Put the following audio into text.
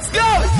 Let's go!